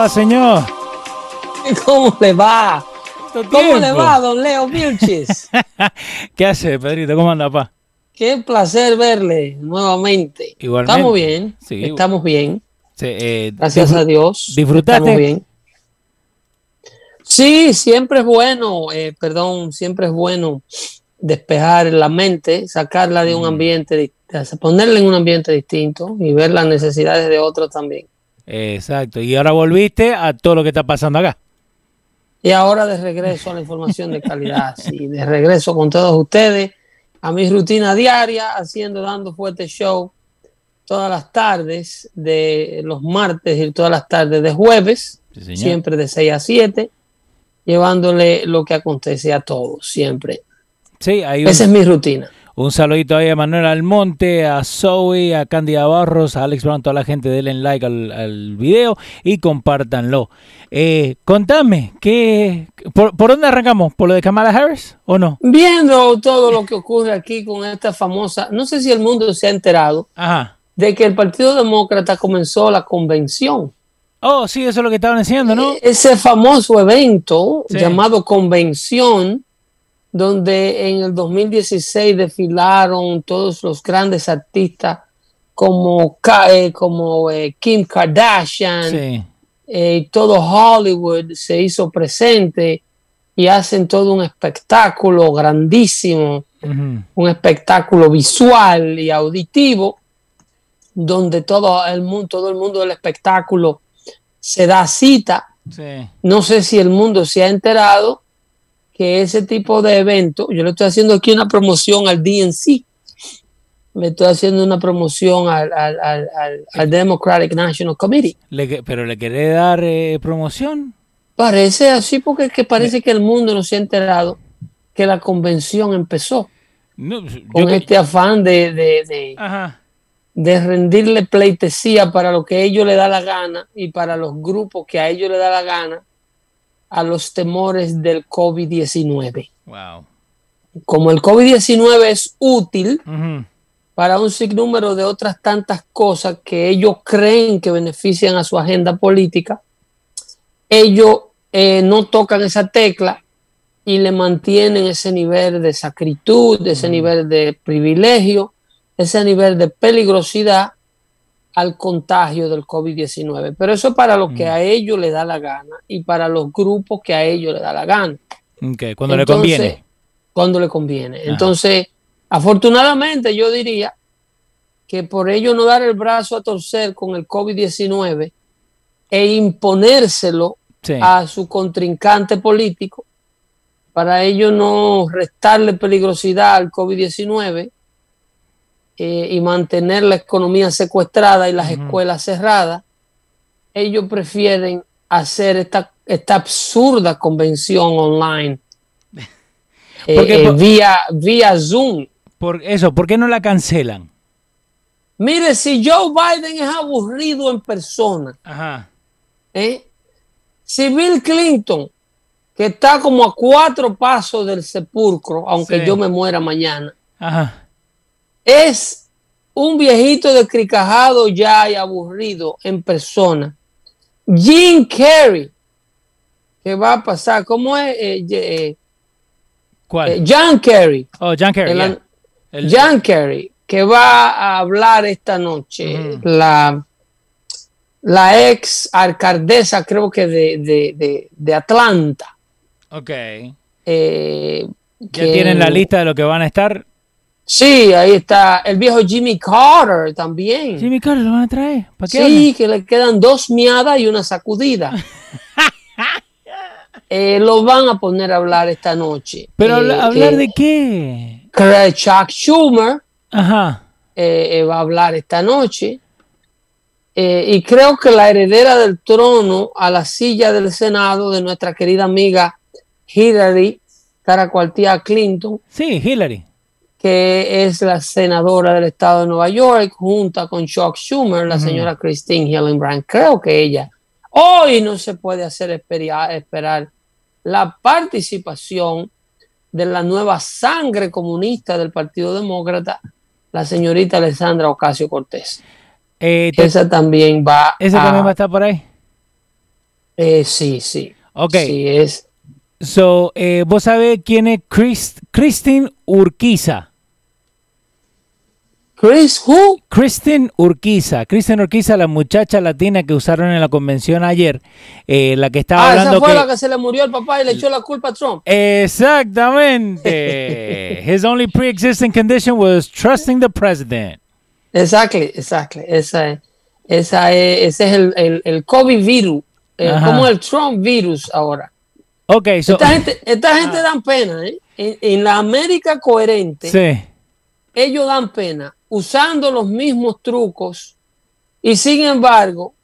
Va, señor? ¿Cómo le va? ¿Cómo le va, don Leo Vilches? ¿Qué hace, Pedrito? ¿Cómo anda, pa? Qué placer verle nuevamente. Igualmente. Estamos bien. Sí. Estamos bien. Sí, eh, Gracias a Dios. ¿Disfrutaste? Estamos bien. Sí, siempre es bueno, eh, perdón, siempre es bueno despejar la mente, sacarla de un Mm. ambiente, ponerla en un ambiente distinto y ver las necesidades de otros también. Exacto. Y ahora volviste a todo lo que está pasando acá. Y ahora de regreso a la información de calidad, sí, de regreso con todos ustedes a mi rutina diaria, haciendo, dando fuerte show todas las tardes de los martes y todas las tardes de jueves, Sí, siempre de 6 a 7, llevándole lo que acontece a todos, siempre. Sí, hay un, Esa es mi rutina. Un saludito ahí a Manuel Almonte, a Zoe, a Cándida Barros, a Alex Brown, toda la gente, denle like al, al video y compártanlo. Eh, contame, ¿qué, por, por dónde arrancamos? ¿Por lo de Kamala Harris o no? Viendo todo lo que ocurre aquí con esta famosa, no sé si el mundo se ha enterado Ajá. de que el Partido Demócrata comenzó la convención. Oh, sí, eso es lo que estaban diciendo, ¿no? ese famoso evento Sí. llamado convención, donde en el 2016 desfilaron todos los grandes artistas como, eh, como eh, Kim Kardashian, Sí. eh, y todo Hollywood se hizo presente y hacen todo un espectáculo grandísimo, un espectáculo visual y auditivo, donde todo el mundo, todo el mundo del espectáculo se da cita Sí. no sé si el mundo se ha enterado que ese tipo de evento, yo le estoy haciendo aquí una promoción al DNC, le estoy haciendo una promoción al, al- al- al- Democratic National Committee. Le pero le querés dar eh, promoción. Parece así porque es que parece que el mundo no se ha enterado que la convención empezó No, yo con que- este afán de, de- de- Ajá. de rendirle pleitesía para lo que a ellos le da la gana y para los grupos que a ellos le da la gana a los temores del COVID-19. Wow. como el COVID-19 es útil para un sinnúmero de otras tantas cosas que ellos creen que benefician a su agenda política, ellos eh, no tocan esa tecla y le mantienen ese nivel de sacritud, ese nivel de privilegio, ese nivel de peligrosidad al contagio del COVID-19. Pero eso es para lo que a ellos le da la gana y para los grupos que a ellos le da la gana Ok, Cuando le conviene. Cuando le conviene. Entonces, afortunadamente yo diría que por ello no dar el brazo a torcer con el COVID-19 e imponérselo Sí. a su contrincante político, para ello no restarle peligrosidad al COVID-19 eh, y mantener la economía secuestrada y las escuelas cerradas, ellos prefieren hacer esta, esta absurda convención online eh, Porque eh, vía, vía Zoom. Por eso, ¿por qué no la cancelan? Mire, si Joe Biden es aburrido en persona, Ajá. ¿eh? si Bill Clinton, que está como a cuatro pasos del sepulcro, aunque Sí. yo me muera mañana, Ajá. Es un viejito descricajado ya y aburrido en persona. Jim Carrey, que va a pasar, ¿cómo es? Eh, eh, ¿Cuál? eh, John Kerry, oh, John Kerry. an- El- John Kerry, que va a hablar esta noche, la, la ex alcaldesa, creo que de, de, de, de Atlanta. Ok. eh, ¿Ya que- tienen la lista de lo que van a estar? Sí, ahí está el viejo Jimmy Carter también. Jimmy Carter lo van a traer. ¿Para qué? Sí, que le quedan dos miadas y una sacudida. Eh, lo van a poner a hablar esta noche. Pero Eh, habla- hablar de qué? Chuck Schumer Ajá. eh, eh, va a hablar esta noche. Y creo que la heredera del trono a la silla del Senado de nuestra querida amiga Hillary Caracuartía Clinton, Sí, Hillary. Que es la senadora del estado de Nueva York, junta con Chuck Schumer, la señora Christine Hillenbrand. Creo que ella. Hoy no se puede hacer esperar la participación de la nueva sangre comunista del Partido Demócrata, la señorita Alessandra Ocasio Cortés. Eh, Esa también va ¿Ese a- también va a estar por ahí? eh, sí, sí. Ok. Sí, es. So, eh, ¿vos sabés quién es Chris, Christine Urquiza? Chris Who? Kristen Urquiza. Kristen Urquiza, la muchacha latina que usaron en la convención ayer, eh, la que estaba Ah, esa hablando fue que... la que se le murió el papá y le echó la culpa a Trump. Exactamente. His only pre-existing condition was trusting the president. Exactly, exactly. Esa es, esa es, ese es el, el, el COVID virus, eh, como el Trump virus ahora. Ok, so, Esta gente, esta gente dan pena, ¿eh? En, en la América coherente, sí. ellos dan pena usando los mismos trucos y sin embargo,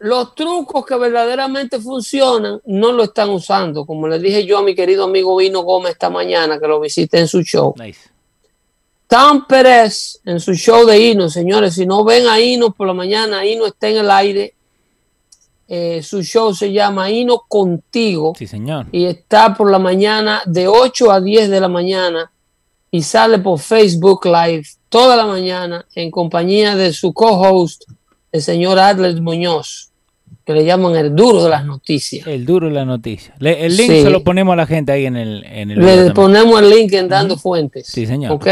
los trucos que verdaderamente funcionan no lo están usando. Como le dije yo a mi querido amigo Vino Gómez esta mañana que lo visité en su show. Nice. Tom Pérez en su show de Hino, señores, si no ven a Hino por la mañana, Hino está en el aire. Eh, su show se llama Hino Contigo Sí, señor. y está por la mañana de 8 a 10 de la mañana y sale por Facebook Live toda la mañana en compañía de su co-host, el señor Adler Muñoz, que le llaman el duro de las noticias. El duro de la noticia. Le- el link Sí. se lo ponemos a la gente ahí en el, en el Le ponemos el link en Dando Fuentes. Sí, señor. ¿Ok?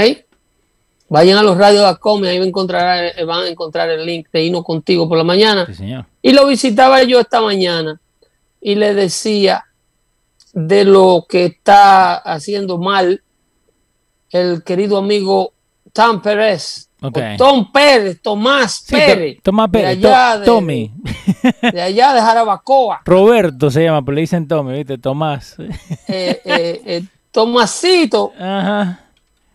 Vayan a los radios.com y ahí van a encontrar, eh, van a encontrar el link de Hino Contigo por la mañana. Sí, señor. Y lo visitaba yo esta mañana y le decía de lo que está haciendo mal el querido amigo Tom Pérez. Tom Pérez, Tomás Sí, Pérez. To- Tomás de Pérez. allá To- de- Tommy. De allá de Jarabacoa. Roberto se llama, pero le dicen Tommy, ¿viste? Tomás. Eh, eh, eh, Tomasito Ajá.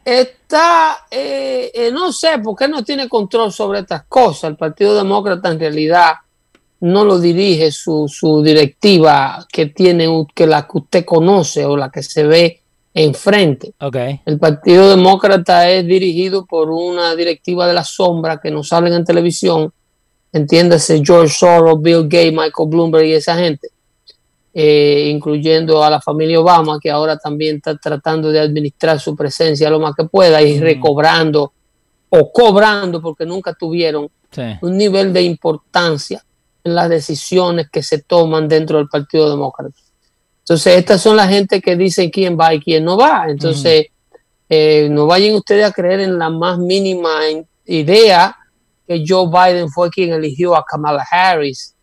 está, eh, eh, no sé por qué no tiene control sobre estas cosas. El Partido Demócrata en realidad no lo dirige su, su directiva que tiene, que la que usted conoce o la que se ve enfrente. Ok. El Partido Demócrata es dirigido por una directiva de la sombra que nos salen en televisión, entiéndase George Soros, Bill Gates, Michael Bloomberg y esa gente, eh, incluyendo a la familia Obama, que ahora también está tratando de administrar su presencia lo más que pueda y Mm. recobrando o cobrando, porque nunca tuvieron Sí. un nivel de importancia en las decisiones que se toman dentro del Partido Demócrata. Entonces, estas son la gente que dicen quién va y quién no va. Entonces, eh, no vayan ustedes a creer en la más mínima idea que Joe Biden fue quien eligió a Kamala Harris.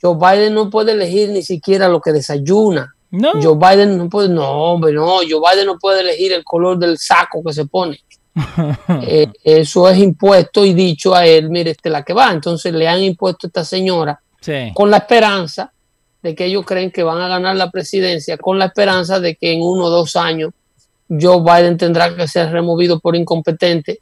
Joe Biden no puede elegir ni siquiera lo que desayuna. No. Joe Biden no puede, no, hombre, no, Joe Biden no puede elegir el color del saco que se pone. Eh, eso es impuesto y dicho a él, mire, esta es la que va. Entonces le han impuesto a esta señora Sí. con la esperanza de que ellos creen que van a ganar la presidencia, con la esperanza de que en uno o dos años Joe Biden tendrá que ser removido por incompetente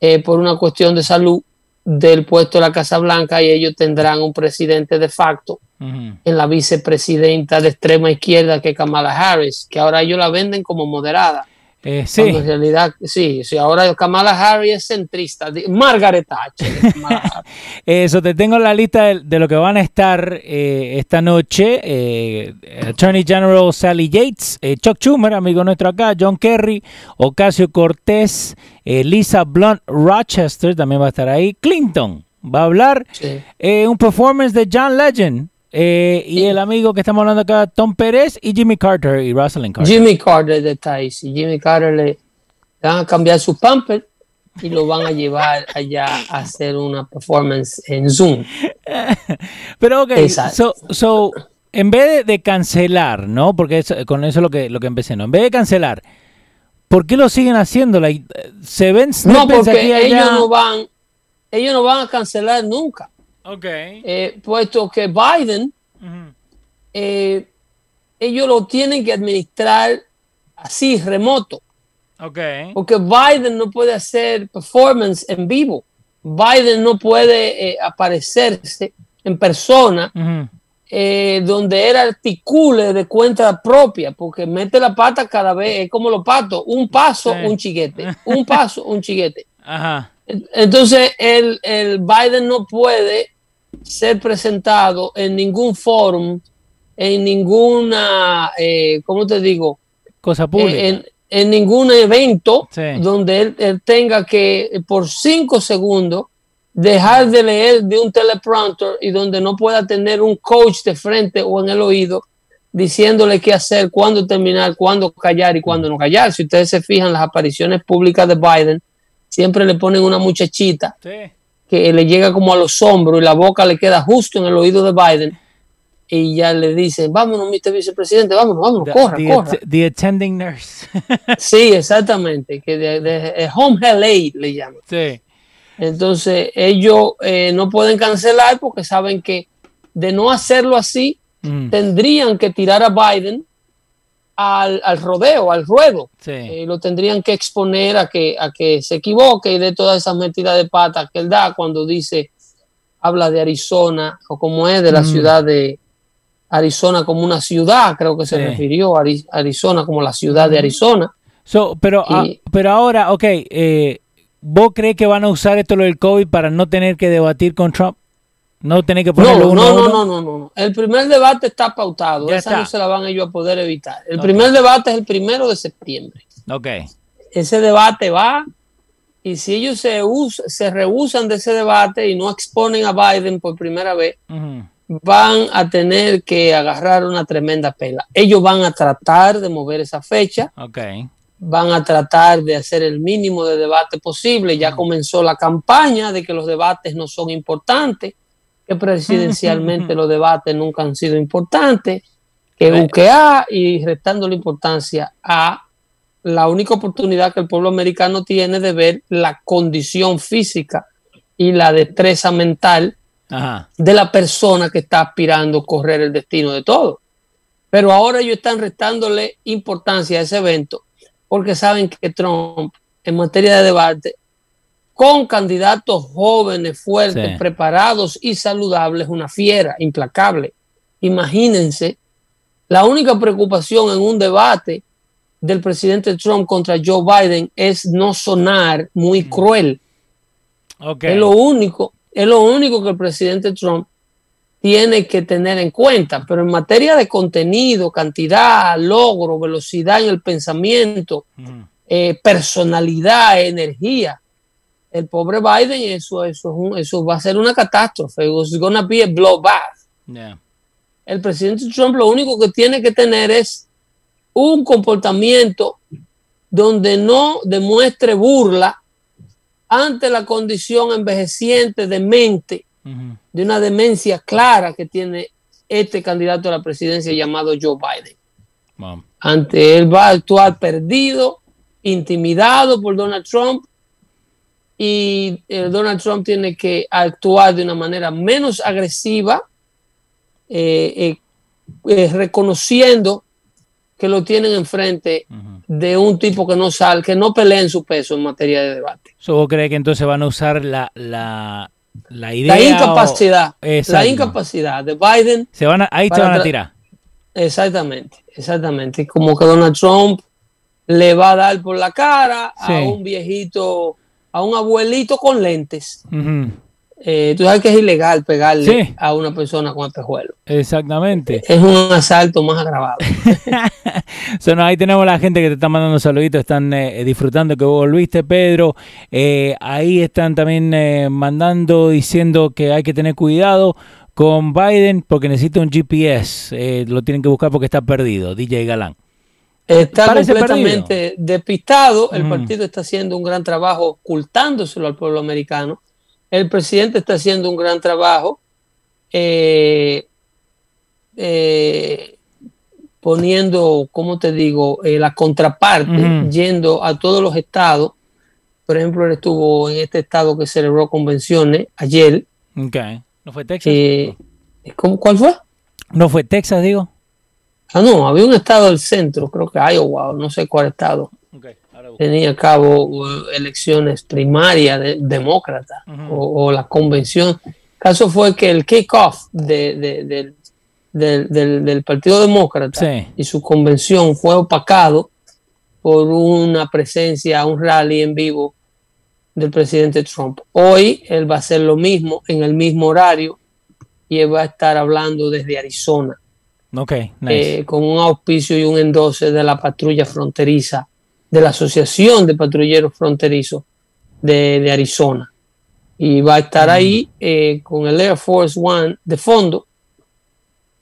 eh, por una cuestión de salud del puesto de la Casa Blanca y ellos tendrán un presidente de facto en la vicepresidenta de extrema izquierda que es Kamala Harris, que ahora ellos la venden como moderada. Eh, sí. En realidad, sí, sí, ahora Kamala Harris es centrista. Margaret Thatcher. Eso, te tengo la lista de, lo que van a estar eh, esta noche. Eh, Attorney General Sally Yates, Chuck Schumer, amigo nuestro acá, John Kerry, Ocasio Cortés, Lisa Blunt Rochester también va a estar ahí, Clinton va a hablar, un performance de John Legend. Y el amigo que estamos hablando acá, Tom Pérez y Jimmy Carter y Rosalind Carter. Jimmy Carter de Thais. Y Jimmy Carter le, van a cambiar su pamper y lo van a llevar allá a hacer una performance en Zoom. Pero ok, so, so, en vez de, cancelar, ¿no? Porque con eso es lo que, lo que empecé, ¿no? En vez de cancelar, ¿por qué lo siguen haciendo? ¿Se ven No, porque ellos no van, ellos no van a cancelar nunca. Ok. Eh, puesto que Biden, eh, ellos lo tienen que administrar así, remoto. Okay. Porque Biden no puede hacer performance en vivo. Biden no puede eh, aparecerse en persona donde él articule de cuenta propia, porque mete la pata cada vez, es como los patos, un paso, un chiquete, un paso, un chiquete. Ajá. Entonces, el, el Biden no puede ser presentado en ningún foro, en ninguna, eh, ¿cómo te digo? Cosa pública. En, ningún evento donde él, tenga que, por cinco segundos, dejar de leer de un teleprompter y donde no pueda tener un coach de frente o en el oído diciéndole qué hacer, cuándo terminar, cuándo callar y cuándo no callar. Si ustedes se fijan, las apariciones públicas de Biden siempre le ponen una muchachita que le llega como a los hombros y la boca le queda justo en el oído de Biden y ya le dicen, vámonos, Mr. Vicepresidente, vámonos, vámonos, corra, corra. The attending nurse. sí, exactamente, que de, home health aid le llaman. Sí. Entonces, ellos eh, no pueden cancelar porque saben que de no hacerlo así, mm. tendrían que tirar a Biden al, rodeo, al ruedo. Eh, lo tendrían que exponer a que, a que se equivoque y de todas esas metidas de patas que él da cuando dice, habla de Arizona o como es de la mm. ciudad de Arizona como una ciudad, creo que se refirió a Arizona como la ciudad de mm. Arizona. pero, ah, pero ahora, ok, eh, ¿vos crees que van a usar esto lo del COVID para no tener que debatir con Trump? No tener que ponerlo no, no, no, no, no, no. El primer debate está pautado. Esa no se la van ellos a poder evitar. El primer debate es el primero de septiembre. Ok. Ese debate va y si ellos se, se rehusan de ese debate y no exponen a Biden por primera vez, van a tener que agarrar una tremenda pela. Ellos van a tratar de mover esa fecha. Okay. Van a tratar de hacer el mínimo de debate posible. Ya comenzó la campaña de que los debates no son importantes que presidencialmente los debates nunca han sido importantes, que UQA y restando la importancia a la única oportunidad que el pueblo americano tiene de ver la condición física y la destreza mental de la persona que está aspirando a correr el destino de todo. Pero ahora ellos están restándole importancia a ese evento porque saben que Trump en materia de debate con candidatos jóvenes, fuertes, preparados y saludables, una fiera implacable. Imagínense, la única preocupación en un debate del presidente Trump contra Joe Biden es no sonar muy mm. cruel. Es lo único, es lo único que el presidente Trump tiene que tener en cuenta. Pero en materia de contenido, cantidad, logro, velocidad en el pensamiento, mm. eh, personalidad, energía, el pobre Biden, eso, eso, eso va a ser una catástrofe. It's gonna be a blowback. El presidente Trump lo único que tiene que tener es un comportamiento donde no demuestre burla ante la condición envejeciente de mente, de una demencia clara que tiene este candidato a la presidencia llamado Joe Biden. Ante él va a actuar perdido, intimidado por Donald Trump y eh, Donald Trump tiene que actuar de una manera menos agresiva, eh, eh, reconociendo que lo tienen enfrente de un tipo que no sale, que no pelea en su peso en materia de debate. ¿Vos crees que entonces van a usar la, la, la idea? La incapacidad. La incapacidad de Biden. Se van ahí se van a tirar. Exactamente, exactamente. Como que Donald Trump le va a dar por la cara a un viejito, a un abuelito con lentes. Eh, tú sabes que es ilegal pegarle Sí. a una persona con espejuelos. Exactamente. Es un asalto más agravado. So, no, ahí tenemos la gente que te está mandando saluditos, están eh, disfrutando que volviste, Pedro. Eh, ahí están también mandando, diciendo que hay que tener cuidado con Biden porque necesita un GPS. Lo tienen que buscar porque está perdido, DJ Galán. Está Parece completamente despistado. El Mm. partido está haciendo un gran trabajo ocultándoselo al pueblo americano. El presidente está haciendo un gran trabajo eh, eh, poniendo, ¿cómo te digo?, Eh, la contraparte, yendo a todos los estados. Por ejemplo, él estuvo en este estado que celebró convenciones ayer. ¿No fue Texas? Eh, ¿cómo- ¿Cuál fue? ¿No fue Texas, digo? Ah, no, había un estado del centro, creo que Iowa, no sé cuál estado. Tenía a cabo uh, elecciones primarias de, demócratas o, o la convención. El caso fue que el kickoff de, de- del- del, del- del Partido Demócrata Sí. y su convención fue opacado por una presencia, un rally en vivo del presidente Trump. Hoy él va a hacer lo mismo en el mismo horario y él va a estar hablando desde Arizona Ok, nice. eh, con un auspicio y un endose de la patrulla fronteriza, de la Asociación de Patrulleros Fronterizos de, de Arizona. Y va a estar ahí eh, con el Air Force One de fondo,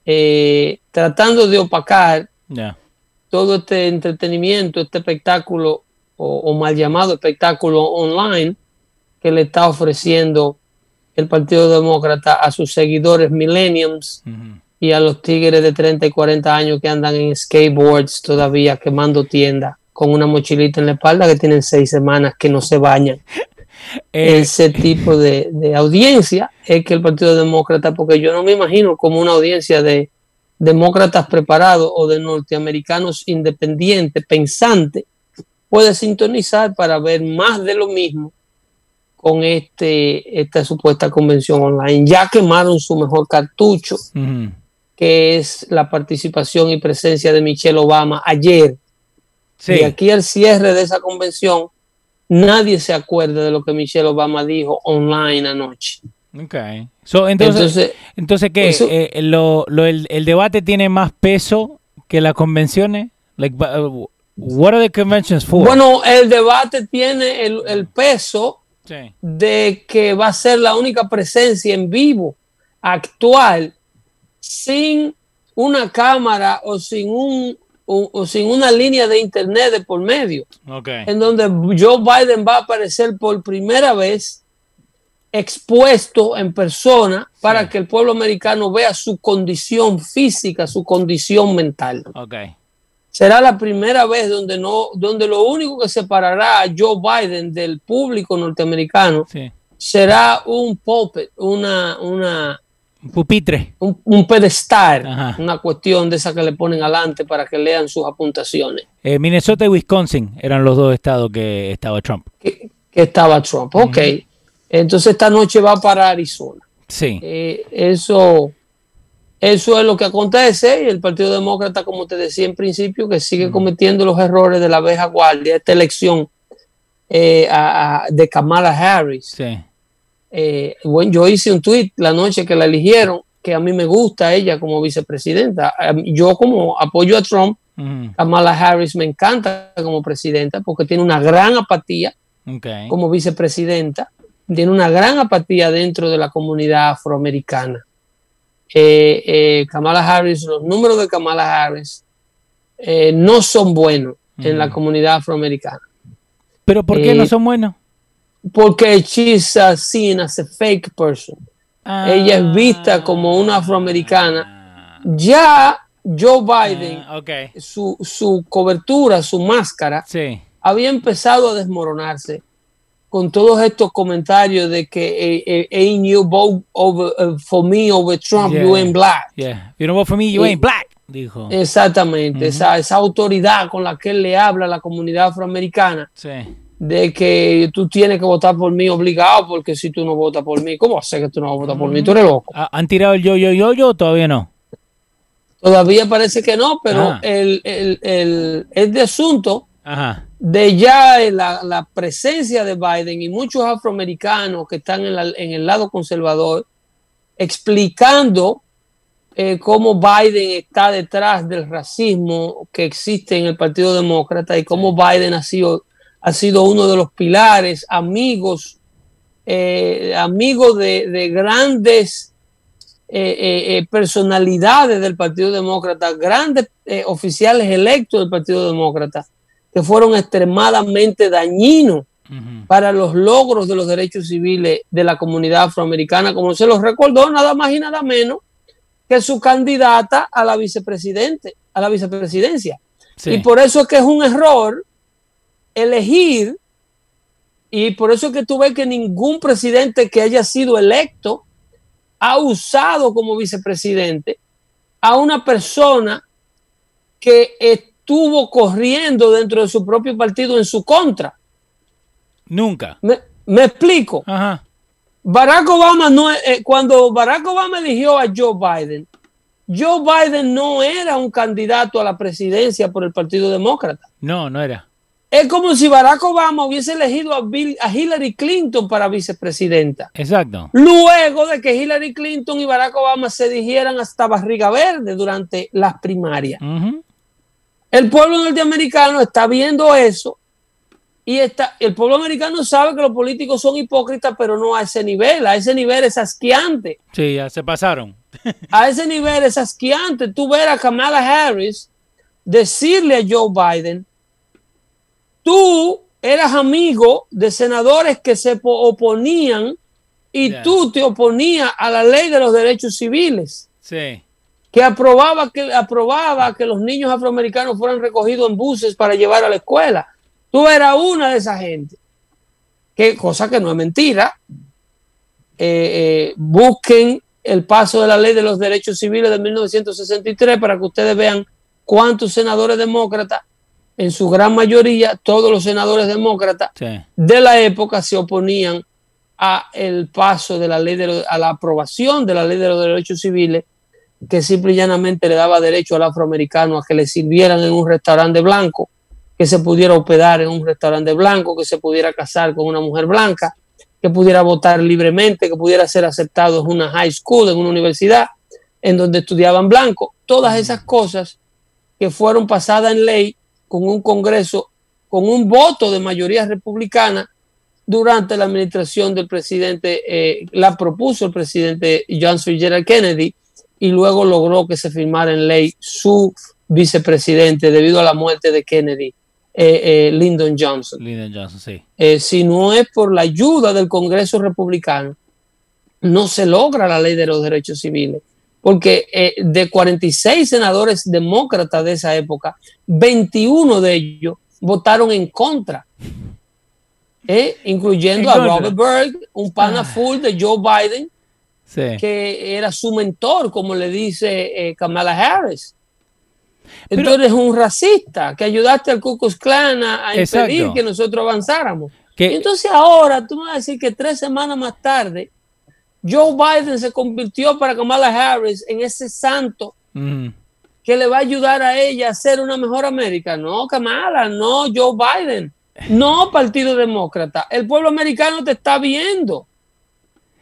eh, tratando de opacar todo este entretenimiento, este espectáculo o, o mal llamado espectáculo online que le está ofreciendo el Partido Demócrata a sus seguidores millenniums Ujú. Y a los tigres de 30 y 40 años que andan en skateboards todavía quemando tiendas con una mochilita en la espalda que tienen seis semanas que no se bañan. Eh, Ese tipo de, de audiencia es que el Partido Demócrata, porque yo no me imagino como una audiencia de demócratas preparados o de norteamericanos independientes, pensantes, puede sintonizar para ver más de lo mismo con este, esta supuesta convención online. Ya quemaron su mejor cartucho. Que es la participación y presencia de Michelle Obama ayer. Sí. Y aquí al cierre de esa convención, nadie se acuerda de lo que Michelle Obama dijo online anoche. Ok. So, entonces, Entonces, entonces ¿qué? eso- Eh, lo, lo- el, el debate tiene más peso que las convenciones? Like, uh, what are the conventions for? bueno, el debate tiene el, el peso Sí. de que va a ser la única presencia en vivo actual sin una cámara o sin un o- o sin una línea de internet de por medio. Ok. en donde Joe Biden va a aparecer por primera vez expuesto en persona para que el pueblo americano vea su condición física, su condición mental. Ok. Será la primera vez donde no, donde lo único que separará a Joe Biden del público norteamericano Sí. será un pulpit, una, una, Un pupitre. un, un pedestal, Ajá. una cuestión de esa que le ponen adelante para que lean sus apuntaciones. Eh, Minnesota y Wisconsin eran los dos estados que estaba Trump. que, que estaba Trump. Ok, entonces esta noche va para Arizona. Sí. Eh, eso, eso es lo que acontece y el Partido Demócrata, como te decía en principio, que sigue cometiendo los errores de la vieja guardia, esta elección eh, a- a- de Kamala Harris. Sí. Eh, bueno, yo hice un tweet la noche que la eligieron, que a mí me gusta ella como vicepresidenta. Yo como apoyo a Trump, Ujú. Kamala Harris me encanta como presidenta porque tiene una gran apatía como vicepresidenta, tiene una gran apatía dentro de la comunidad afroamericana. Eh, eh, Kamala Harris, los números de Kamala Harris no son buenos en la comunidad afroamericana, ¿Pero por qué no son buenos? Porque she's uh, seen as a fake person. Ella es vista como una afroamericana. Ya Joe Biden, Ah, ok. su, su cobertura, su máscara, Sí. había empezado a desmoronarse con todos estos comentarios de que eh, eh, ain't you vote over, eh, for me over Trump, you Yeah. ain't black. Yeah. You don't vote for me, you ain't black. Dijo. Exactamente, esa, esa autoridad con la que él le habla a la comunidad afroamericana Sí. De que tú tienes que votar por mí obligado porque si tú no votas por mí, ¿cómo sé que tú no vas a votar por mí? Tú eres loco. Ah, ¿Han tirado el yo, yo, yo, yo? Todavía no. Todavía parece que no, pero el, el, el, este asunto de ya la, presencia de Biden y muchos afroamericanos que están en, el lado conservador explicando eh, cómo Biden está detrás del racismo que existe en el Partido Demócrata y cómo Biden ha sido, ha sido uno de los pilares, amigos, eh, amigos de, grandes eh, personalidades del Partido Demócrata, grandes oficiales electos del Partido Demócrata que fueron extremadamente dañinos para los logros de los derechos civiles de la comunidad afroamericana, como se los recordó nada más y nada menos que su candidata a la vicepresidente, a la vicepresidencia. Y por eso es que es un error elegir, y por eso es que tú ves que ningún presidente que haya sido electo ha usado como vicepresidente a una persona que estuvo corriendo dentro de su propio partido en su contra. Nunca. Me, explico. Ajá. Barack Obama no, eh, cuando Barack Obama eligió a Joe Biden, Joe Biden no era un candidato a la presidencia por el Partido Demócrata. No, no era. Es como si Barack Obama hubiese elegido a, a, Hillary Clinton para vicepresidenta. Exacto. Luego de que Hillary Clinton y Barack Obama se dijeran hasta barriga verde durante las primarias. El pueblo norteamericano está viendo eso y está, el pueblo americano sabe que los políticos son hipócritas, pero no a ese nivel. A ese nivel es asqueante. Sí, ya se pasaron. a ese nivel es asqueante. Tú ver a Kamala Harris decirle a Joe Biden, tú eras amigo de senadores que se oponían y tú te oponías a la ley de los derechos civiles. Sí que aprobaba que, aprobaba que los niños afroamericanos fueran recogidos en buses para llevar a la escuela. Tú eras una de esa gente. Que, cosa que no es mentira. Eh, eh, busquen el paso de la ley de los derechos civiles de 1963 para que ustedes vean cuántos senadores demócratas, en su gran mayoría, todos los senadores demócratas de la época se oponían a el paso de la ley de a la aprobación de la ley de los derechos civiles que simple y llanamente le daba derecho al afroamericano a que le sirvieran en un restaurante blanco, que se pudiera hospedar en un restaurante blanco, que se pudiera casar con una mujer blanca, que pudiera votar libremente, que pudiera ser aceptado en una high school, en una universidad, en donde estudiaban blanco. Todas esas cosas que fueron pasadas en ley con un Congreso, con un voto de mayoría republicana durante la administración del presidente, eh, la propuso el presidente John Fitzgerald Kennedy y luego logró que se firmara en ley su vicepresidente debido a la muerte de Kennedy, eh, eh, Lyndon Johnson. Lyndon Johnson, sí. Eh, si no es por la ayuda del Congreso republicano, no se logra la ley de los derechos civiles. Porque de 46 senadores demócratas de esa época, 21 de ellos votaron en contra. incluyendo a Robert Berg, un pana ah. full de Joe Biden, que era su mentor, como le dice eh, Kamala Harris. Entonces eres un racista que ayudaste al Ku Klux Klan a, impedir que nosotros avanzáramos. Entonces ahora tú me vas a decir que tres semanas más tarde Joe Biden se convirtió para Kamala Harris en ese santo que le va a ayudar a ella a ser una mejor América. No, Kamala, no Joe Biden, no Partido Demócrata. El pueblo americano te está viendo.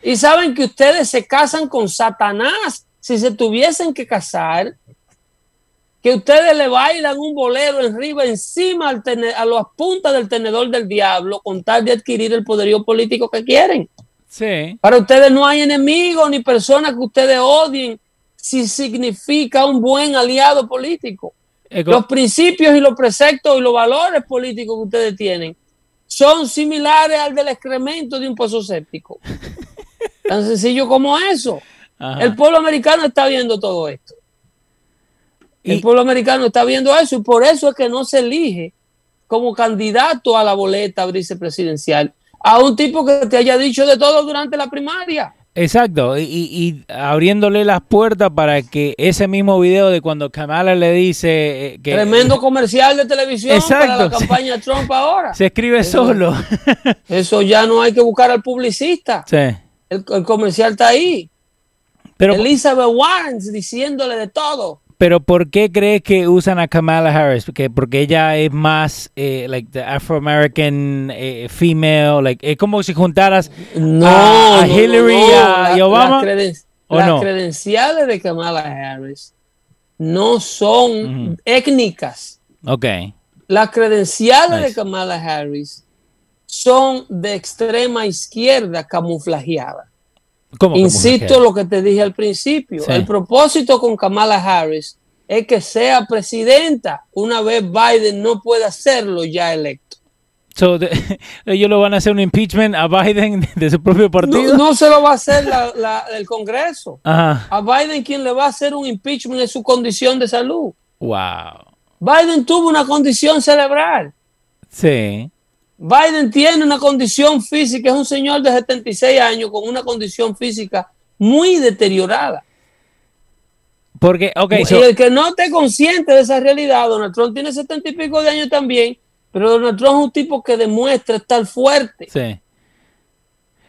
Y saben que ustedes se casan con Satanás si se tuviesen que casar, que ustedes le bailan un bolero arriba, encima al a las puntas del tenedor del diablo, con tal de adquirir el poderío político que quieren. Sí. Para ustedes no hay enemigos ni personas que ustedes odien si significa un buen aliado político. Los principios y los preceptos y los valores políticos que ustedes tienen son similares al del excremento de un pozo séptico. Tan sencillo como eso. El pueblo americano está viendo todo esto. El pueblo americano está viendo eso y por eso es que no se elige como candidato a la boleta vicepresidencial a un tipo que te haya dicho de todo durante la primaria. Exacto, y, abriéndole las puertas para que ese mismo video de cuando Kamala le dice eh, que... Tremendo comercial de televisión para la campaña Trump ahora. Se escribe solo. Eso ya no hay que buscar al publicista. Sí. El, comercial está ahí. Pero, Elizabeth Warren diciéndole de todo. Pero ¿por qué crees que usan a Kamala Harris? Porque, porque ella es más, eh, like, the Afro-American eh, female, like, es como si juntaras No, a, a no, Hillary no, y a- La- y Obama. Las, creden- ¿O las no? credenciales de Kamala Harris no son étnicas. Ok, Las credenciales Nice. de Kamala Harris son de extrema izquierda camuflajeada. ¿Cómo? Insisto ¿Cómo? lo que te dije al principio. Sí. El propósito con Kamala Harris es que sea presidenta una vez Biden no pueda hacerlo ya electo. So, de- ellos lo van a hacer un impeachment a Biden de su propio partido. No, no se lo va a hacer la- la- el Congreso. Ajá. A Biden quien le va a hacer un impeachment es su condición de salud. Wow. Biden tuvo una condición cerebral. Sí. Biden tiene una condición física, es un señor de 76 años con una condición física muy deteriorada. Porque, ok, y so- el que no esté consciente de esa realidad, Donald Trump tiene 70 y pico de años también, pero Donald Trump es un tipo que demuestra estar fuerte. sí.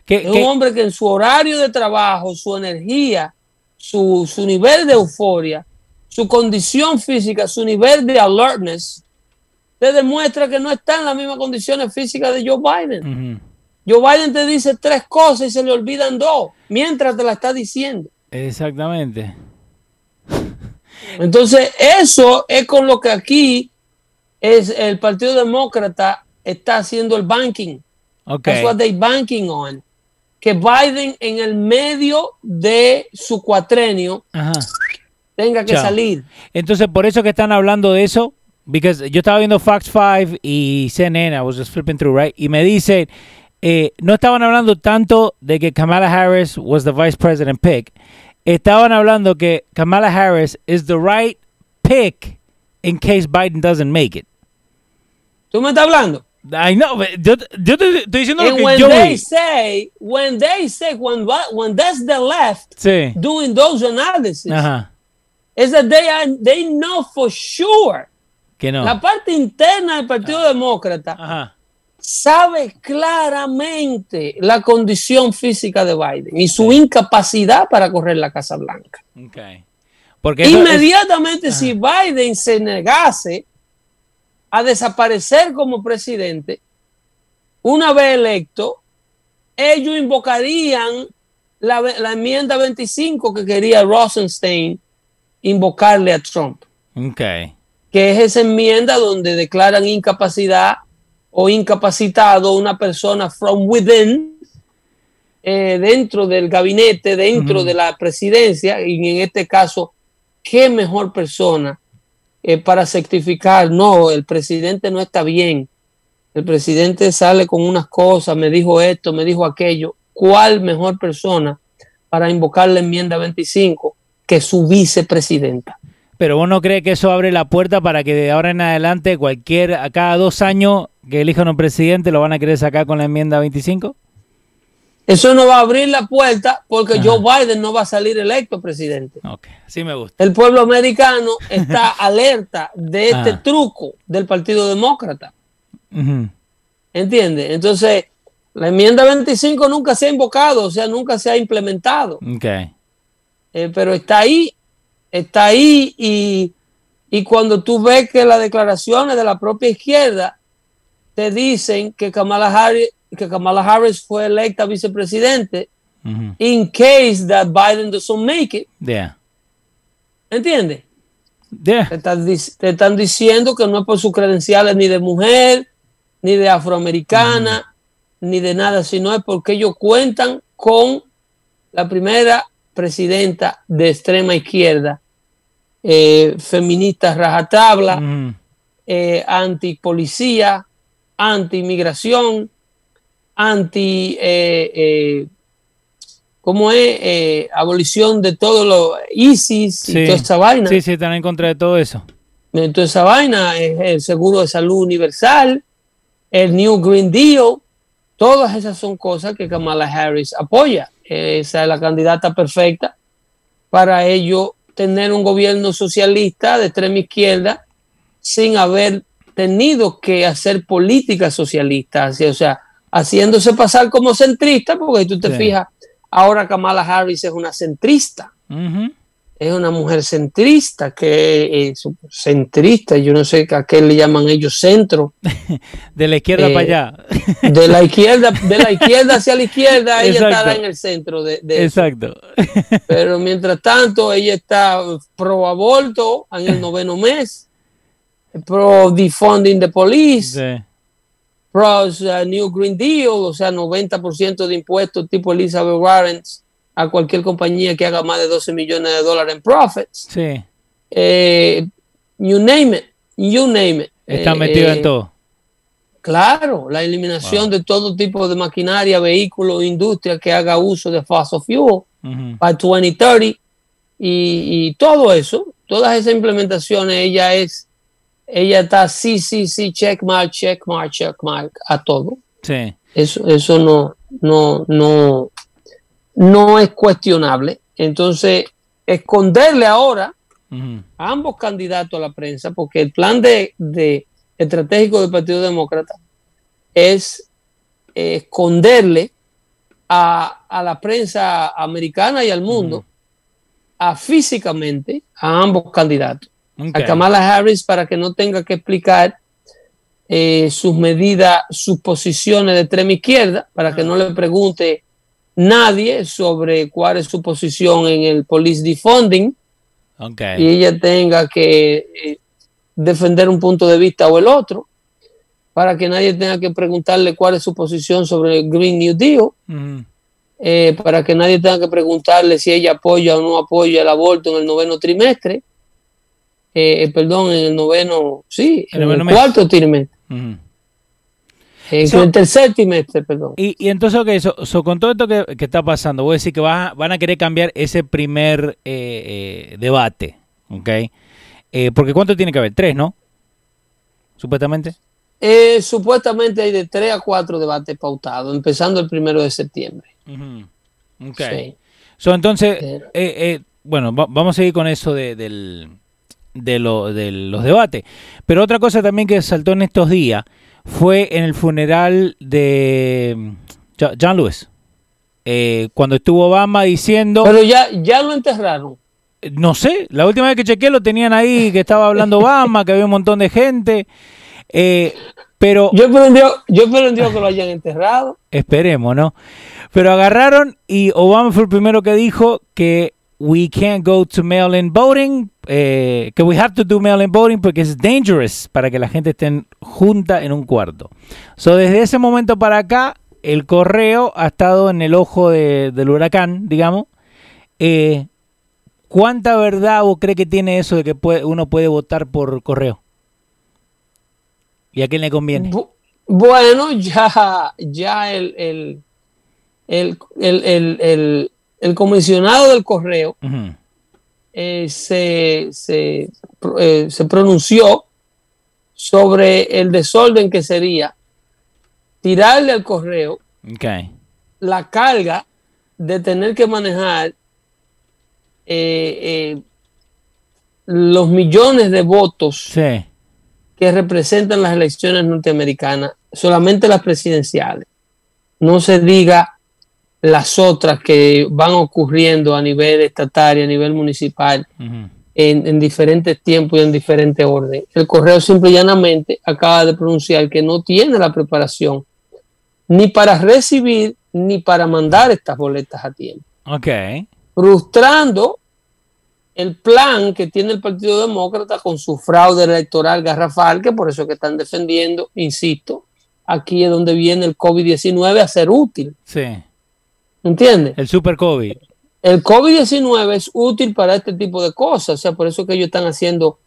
¿Qué- Es qué- un hombre que en su horario de trabajo, su energía, su, su nivel de euforia, su condición física, su nivel de alertness, te demuestra que no está en las mismas condiciones físicas de Joe Biden. Joe Biden te dice tres cosas y se le olvidan dos, mientras te la está diciendo. Exactamente. Entonces, eso es con lo que aquí es el Partido Demócrata está haciendo el banking. Ok. That's what they banking on. Que Biden en el medio de su cuatrenio Ajá. tenga que Chao. salir. Entonces, por eso que están hablando de eso, because yo estaba viendo Fox 5 y CNN, I was just flipping through, right? Y me dicen, eh, no estaban hablando tanto de que Kamala Harris was the vice president pick. Estaban hablando que Kamala Harris is the right pick in case Biden doesn't make it. ¿Tú me estás hablando? I know, but yo, yo te estoy diciendo lo que when yo they vi. say, when they say, when, when that's the left Sí. doing those analysis, Ajá. is that they, are, they know for sure. Que no. La parte interna del Partido Demócrata Ajá. sabe claramente la condición física de Biden y su incapacidad para correr la Casa Blanca. Okay. Porque eso es- Inmediatamente, si Biden se negase a desaparecer como presidente, una vez electo, ellos invocarían la, la enmienda 25 que quería Rosenstein invocarle a Trump, Okay. Que es esa enmienda donde declaran incapacidad o incapacitado una persona from within, eh, dentro del gabinete, dentro de la presidencia, y en este caso, qué mejor persona eh, para certificar, no, el presidente no está bien, el presidente sale con unas cosas, me dijo esto, me dijo aquello, ¿cuál mejor persona para invocar la enmienda 25 que su vicepresidenta? Pero vos no crees que eso abre la puerta para que de ahora en adelante cualquier, a cada dos años que elijan un presidente lo van a querer sacar con la enmienda 25? Eso no va a abrir la puerta porque Ajá. Joe Biden no va a salir electo presidente. Ok, sí me gusta. El pueblo americano está alerta de este Ah. truco del Partido Demócrata. Ujú. ¿Entiendes? Entonces, la enmienda 25 nunca se ha invocado, o sea, nunca se ha implementado. Ok. Eh, pero está ahí, está ahí y, y cuando tú ves que las declaraciones de la propia izquierda te dicen que Kamala Harris, que Kamala Harris fue electa vicepresidente Ujú. in case that Biden doesn't make it, Yeah. ¿entiendes? Yeah. Te están, dic- te están diciendo que no es por sus credenciales ni de mujer, ni de afroamericana, ni de nada, sino es porque ellos cuentan con la primera presidenta de extrema izquierda, eh, feminista rajatabla, Ujú. eh, antipolicía, anti-inmigración, anti, eh, eh, ¿cómo es? Abolición de todo lo ISIS y toda esa vaina. Sí, sí, están en contra de todo eso. Entonces esa vaina es el seguro de salud universal, el New Green Deal, todas esas son cosas que Kamala Harris apoya. Esa es la candidata perfecta para ello tener un gobierno socialista de extrema izquierda sin haber tenido que hacer política socialista, así, o sea, haciéndose pasar como centrista, porque tú te Sí. fijas, ahora Kamala Harris es una centrista. Es una mujer centrista, que es centrista, yo no sé a qué le llaman ellos centro. de la izquierda para allá. de la izquierda, de la izquierda hacia la izquierda, ella está en el centro de, Exacto. Pero mientras tanto, ella está pro aborto en el noveno mes, pro defunding the police. Pro uh, New Green Deal, o sea, 90% de impuestos tipo Elizabeth Warren a cualquier compañía que haga más de 12 millones de dólares en profits. Sí. Eh, you name it, you name it. Está metido en eh, todo. Claro, la eliminación de todo tipo de maquinaria, vehículos, industria que haga uso de fossil fuel para 2030 y, y, todo eso, todas esas implementaciones, ella es, ella está sí, sí, sí, check mark, check mark, check mark a todo. Sí. Eso, eso no, no, no, no es cuestionable. Entonces, esconderle ahora a ambos candidatos a la prensa, porque el plan de, estratégico del Partido Demócrata es esconderle a, la prensa americana y al mundo a físicamente a ambos candidatos. A Kamala Harris para que no tenga que explicar eh, sus medidas, sus posiciones de extrema izquierda, para que no le pregunte nadie sobre cuál es su posición en el police defunding. Y ella tenga que eh, defender un punto de vista o el otro para que nadie tenga que preguntarle cuál es su posición sobre el Green New Deal, eh, para que nadie tenga que preguntarle si ella apoya o no apoya el aborto en el noveno trimestre, eh, perdón, en el noveno, sí, en el, cuarto trimestre. En el tercer trimestre, perdón. Y, entonces, ok, con todo esto que, está pasando, voy a decir que van a querer cambiar ese primer eh, eh, debate, ¿ok? Eh, porque ¿cuánto tiene que haber? Tres, ¿no? Supuestamente. supuestamente hay de tres a cuatro debates pautados, empezando el primero de septiembre. Ok. entonces, bueno, vamos a seguir con eso de, del, de, de los debates. Pero otra cosa también que saltó en estos días fue en el funeral de mm, John Lewis. Eh, cuando estuvo Obama diciendo... Pero ya, ya lo enterraron. No sé, la última vez que chequeé lo tenían ahí, que estaba hablando Obama, que había un montón de gente. Eh, pero... Yo espero, yo que lo hayan enterrado. Esperemos, ¿no? Pero agarraron y Obama fue el primero que dijo que we can't go to mail-in voting, eh, que we have to do mail-in voting porque es dangerous para que la gente esté junta en un cuarto. So, desde ese momento para acá, el correo ha estado en el ojo del huracán, digamos. Eh, ¿Cuánta verdad vos cree que tiene eso de que uno puede votar por correo? ¿Y a quién le conviene? Bueno, ya, ya el, el, el el comisionado del correo eh, se, eh, se, pronunció sobre el desorden que sería tirarle al correo la carga de tener que manejar eh, los millones de votos que representan las elecciones norteamericanas, solamente las presidenciales. No se diga las otras que van ocurriendo a nivel estatal y a nivel municipal en, diferentes tiempos y en diferentes orden. El correo simple y llanamente acaba de pronunciar que no tiene la preparación ni para recibir ni para mandar estas boletas a tiempo. Ok. Frustrando el plan que tiene el Partido Demócrata con su fraude electoral garrafal, que por eso que están defendiendo, insisto, aquí es donde viene el COVID-19 a ser útil. Sí ¿Entiendes? El super COVID. El COVID-19 es útil para este tipo de cosas, o sea, por eso que ellos están haciendo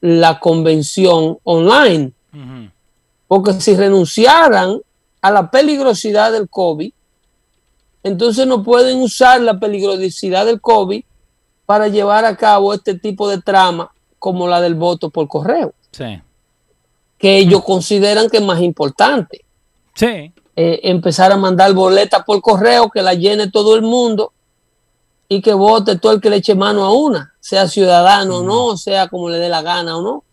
la convención online. Porque si renunciaran a la peligrosidad del COVID, entonces no pueden usar la peligrosidad del COVID para llevar a cabo este tipo de trama como la del voto por correo. Sí. Que ellos consideran que es más importante. Sí. Eh, empezar a mandar boletas por correo que la llene todo el mundo y que vote todo el que le eche mano a una, sea ciudadano o no, sea como le dé la gana o no.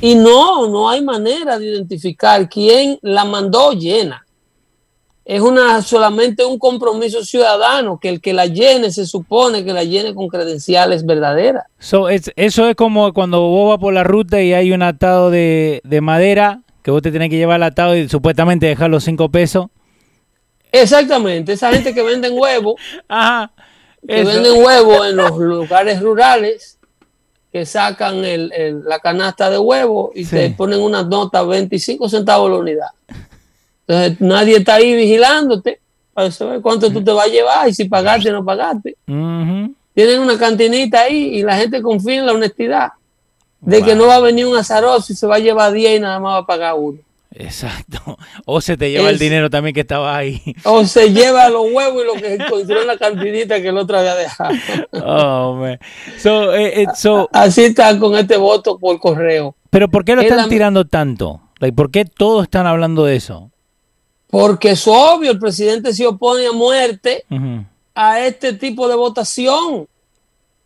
Y no, no hay manera de identificar quién la mandó llena. es una solamente un compromiso ciudadano que el que la llene se supone que la llene con credenciales verdaderas. So, es, eso es como cuando vos vas por la ruta y hay un atado de, de madera que vos te tenés que llevar atado y supuestamente dejar los cinco pesos. Exactamente, esa gente que venden huevos, Ajá. que venden huevos en los lugares rurales, que sacan el- el- la canasta de huevos y Sí. te ponen una nota 25 centavos la unidad. Entonces nadie está ahí vigilándote para saber cuánto tú te vas a llevar y si pagaste o no pagaste. Tienen una cantinita ahí y la gente confía en la honestidad de que no va a venir un azaroso y se va a llevar 10 y nada más va a pagar uno. Exacto. O se te lleva el Es- dinero también que estaba ahí. O se lleva los huevos y lo que encontró en la cantinita que el otro había dejado. Oh, man. So, eh, eh, so, Así está con este voto por correo. pero ¿por qué lo Es están la- tirando tanto? Like, ¿Por qué todos están hablando de eso? Porque es obvio, el presidente se opone a muerte a este tipo de votación.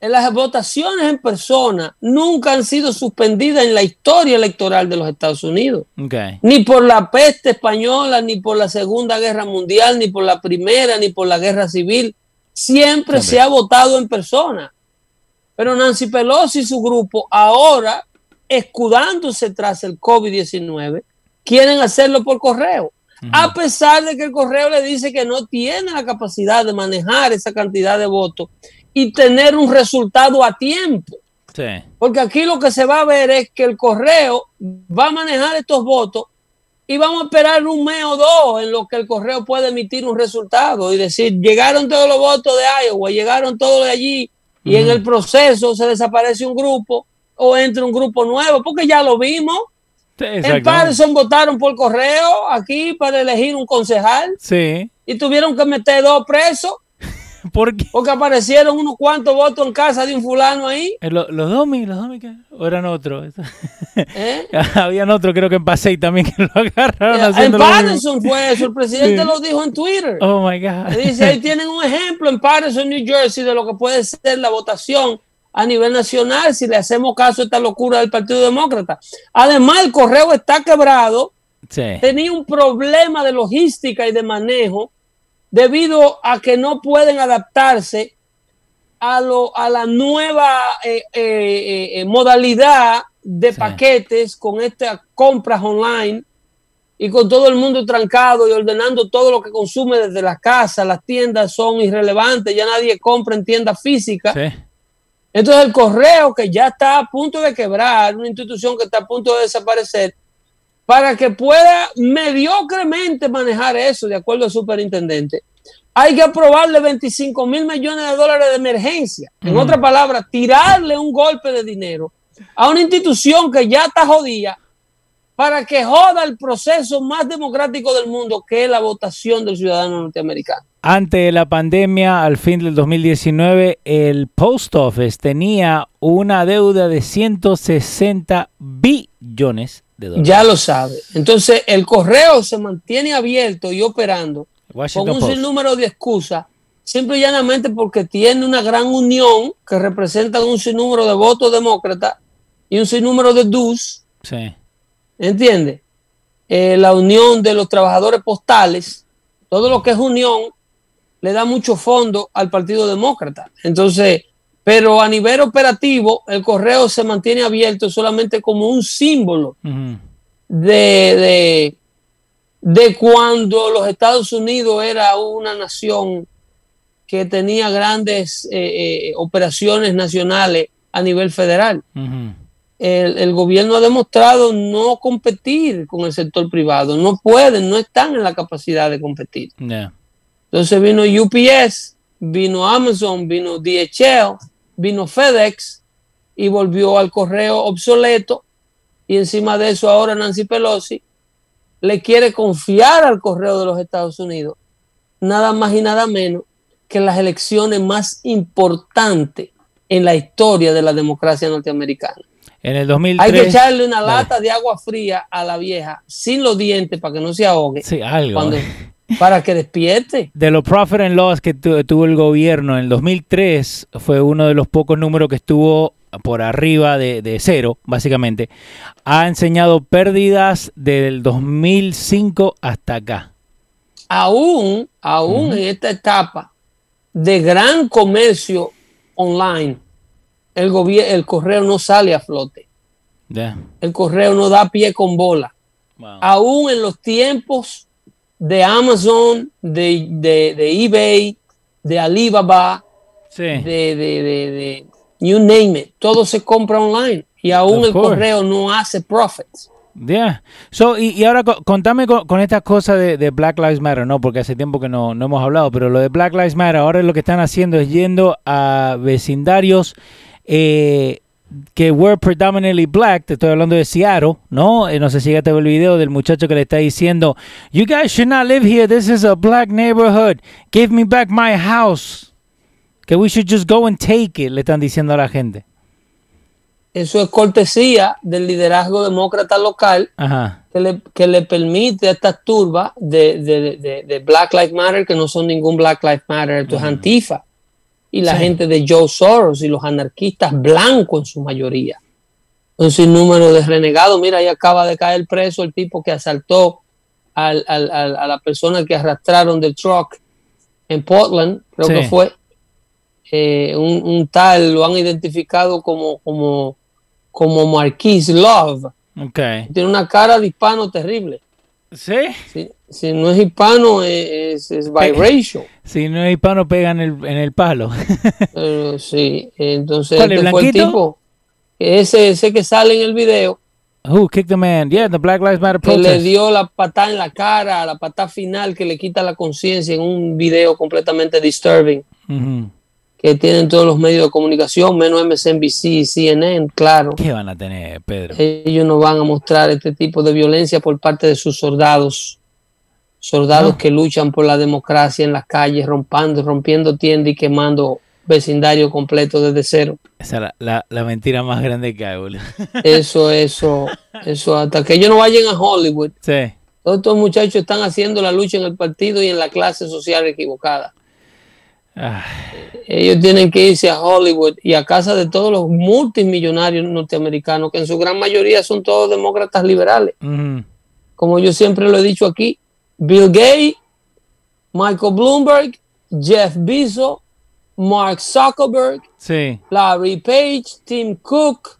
En las votaciones en persona nunca han sido suspendidas en la historia electoral de los Estados Unidos. Okay. Ni por la peste española, ni por la Segunda Guerra Mundial, ni por la Primera, ni por la Guerra Civil. Siempre Siempre. se ha votado en persona. Pero Nancy Pelosi y su grupo ahora, escudándose tras el COVID-19, quieren hacerlo por correo. A pesar de que el correo le dice que no tiene la capacidad de manejar esa cantidad de votos y tener un resultado a tiempo. Sí. Porque aquí lo que se va a ver es que el correo va a manejar estos votos y vamos a esperar un mes o dos en lo que el correo puede emitir un resultado y decir, llegaron todos los votos de Iowa, llegaron todos de allí y en el proceso se desaparece un grupo o entra un grupo nuevo, porque ya lo vimos. Sí, En. Patterson votaron por correo aquí para elegir un concejal Sí. y tuvieron que meter dos presos Porque aparecieron unos cuantos votos en casa de un fulano ahí. Eh, lo- ¿Los domi? ¿Los domi qué? ¿O eran otros? ¿eh? Habían otro, creo que en Pasey también, que lo agarraron En lo mismo. Patterson fue eso, el presidente Sí. lo dijo en Twitter. Oh, my God. Dice, ahí tienen un ejemplo en Patterson, New Jersey, de lo que puede ser la votación a nivel nacional si le hacemos caso a esta locura del Partido Demócrata. Además, el correo está quebrado, Sí. tenía un problema de logística y de manejo debido a que no pueden adaptarse a, lo, a la nueva eh, eh, eh, modalidad de Sí. paquetes con estas compras online y con todo el mundo trancado y ordenando todo lo que consume desde la casa. Las tiendas son irrelevantes, ya nadie compra en tiendas físicas. Sí. Entonces el correo que ya está a punto de quebrar, una institución que está a punto de desaparecer, para que pueda mediocremente manejar eso, de acuerdo al superintendente, hay que aprobarle 25 mil millones de dólares de emergencia. En Ujú. otras palabras, tirarle un golpe de dinero a una institución que ya está jodida para que joda el proceso más democrático del mundo, que es la votación del ciudadano norteamericano. Antes de la pandemia, al fin del 2019, el Post Office tenía una deuda de 160 billones de. Ya lo sabe. Entonces, el correo se mantiene abierto y operando con un Post. sinnúmero de excusas, simple y llanamente porque tiene una gran unión que representa un sinnúmero de votos demócratas y un sinnúmero de dus, Sí. ¿entiendes? Eh, la unión de los trabajadores postales, todo lo que es unión, le da mucho fondo al Partido Demócrata. Entonces, pero a nivel operativo, el correo se mantiene abierto solamente como un símbolo de, de, de cuando los Estados Unidos era una nación que tenía grandes eh, eh, operaciones nacionales a nivel federal. El, el gobierno ha demostrado no competir con el sector privado, no pueden, no están en la capacidad de competir. Yeah. Entonces vino UPS, vino Amazon, vino DHL, vino FedEx y volvió al correo obsoleto. Y encima de eso ahora Nancy Pelosi le quiere confiar al correo de los Estados Unidos nada más y nada menos que las elecciones más importantes en la historia de la democracia norteamericana. En el 2003. Hay que echarle una lata de agua fría a la vieja sin los dientes para que no se ahogue, Sí, algo. cuando, para que despierte. De los profit and loss que tu- tuvo el gobierno en el 2003 fue uno de los pocos números que estuvo por arriba de, de cero, básicamente. Ha enseñado pérdidas del 2005 hasta acá. aún, aún en esta etapa de gran comercio online, el, el correo no sale a flote. El correo no da pie con bola. Aún en los tiempos de Amazon, de, de, eBay, de Alibaba, de, de, you name it, todo se compra online y aún el correo no hace profits. Yeah. So, y, ahora contame con, estas cosas de, Black Lives Matter, ¿no? Porque hace tiempo que no, no hemos hablado, pero lo de Black Lives Matter, ahora lo que están haciendo es yendo a vecindarios eh, que were predominantly black, te estoy hablando de Seattle, ¿no? Eh, no sé si llegaste a ver el video del muchacho que le está diciendo, You guys should not live here, this is a black neighborhood, give me back my house, que we should just go and take it, le están diciendo a la gente. Eso es cortesía del liderazgo demócrata local Que, le, que, le, permite a estas turbas de, de, Black Lives Matter, que no son ningún Black Lives Matter, esto es Antifa, y la gente de Joe Soros y los anarquistas blancos en su mayoría. Un sinnúmero de renegados. Mira, ahí acaba de caer preso el tipo que asaltó al, al, a la persona que arrastraron del truck en Portland, creo que fue. Eh, un, un, tal, lo han identificado como, como como Marquis Love. Okay. Tiene una cara de hispano terrible. ¿Sí? Si, no es hispano, es, es, biracial. Si no es hispano, pega en el, en el palo. sí, entonces ¿Cuál, este fue el tipo. Ese, ese que sale en el video. Who kicked the man? Yeah, the Black Lives Matter protest. Que le dio la patada en la cara, la patada final que le quita la conciencia en un video completamente disturbing que tienen todos los medios de comunicación, menos MSNBC y CNN, claro. ¿Qué van a tener, Pedro? Ellos no van a mostrar este tipo de violencia por parte de sus soldados. Soldados que luchan por la democracia en las calles, rompiendo, rompiendo tiendas y quemando vecindario completo desde cero. Esa es la, la, mentira más grande que hay, boludo. Eso, eso, eso, hasta que ellos no vayan a Hollywood. Sí. Todos estos muchachos están haciendo la lucha en el partido y en la clase social equivocada. Ellos tienen que irse a Hollywood y a casa de todos los multimillonarios norteamericanos, que en su gran mayoría son todos demócratas liberales. Como yo siempre lo he dicho aquí, Bill Gates, Michael Bloomberg, Jeff Bezos, Mark Zuckerberg, Larry Page, Tim Cook,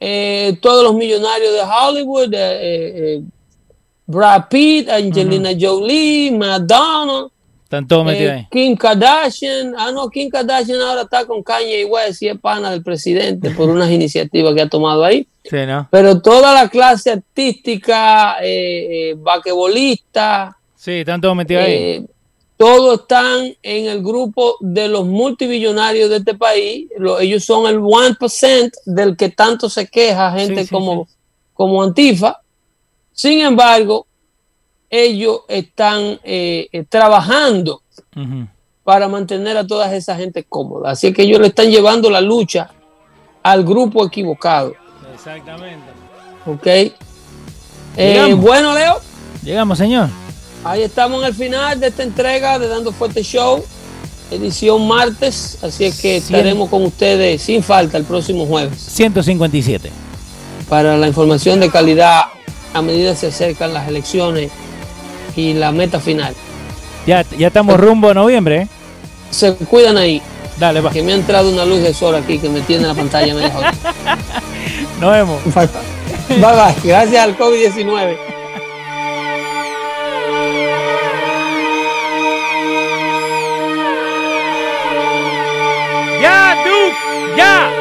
eh, todos los millonarios de Hollywood, eh, eh, Brad Pitt, Angelina Jolie, Madonna están todos metidos ahí. Kim Kardashian, ah no, Kim Kardashian ahora está con Kanye West y es pana del presidente por unas iniciativas que ha tomado ahí. Sí, ¿no? Pero toda la clase artística, eh, eh Sí, están todos metidos ahí. Eh, todos están en el grupo de los multimillonarios de este país. ellos son el 1% del que tanto se queja gente como, como Antifa. Sin embargo, ellos están eh, trabajando para mantener a toda esa gente cómoda. Así que ellos le están llevando la lucha al grupo equivocado. Exactamente. Ok. Eh, bueno, Leo. Llegamos, señor. Ahí estamos en el final de esta entrega de Dando Fuerte Show, edición martes. Así es que estaremos con ustedes sin falta el próximo jueves. 157. Para la información de calidad a medida que se acercan las elecciones y la meta final. Ya, ya estamos rumbo a noviembre. ¿eh? Se cuidan ahí. Dale, va. Que me ha entrado una luz de sol aquí que me tiene la pantalla mejor. Nos vemos. Bye bye. Gracias al COVID-19. Ya, Duke, ya.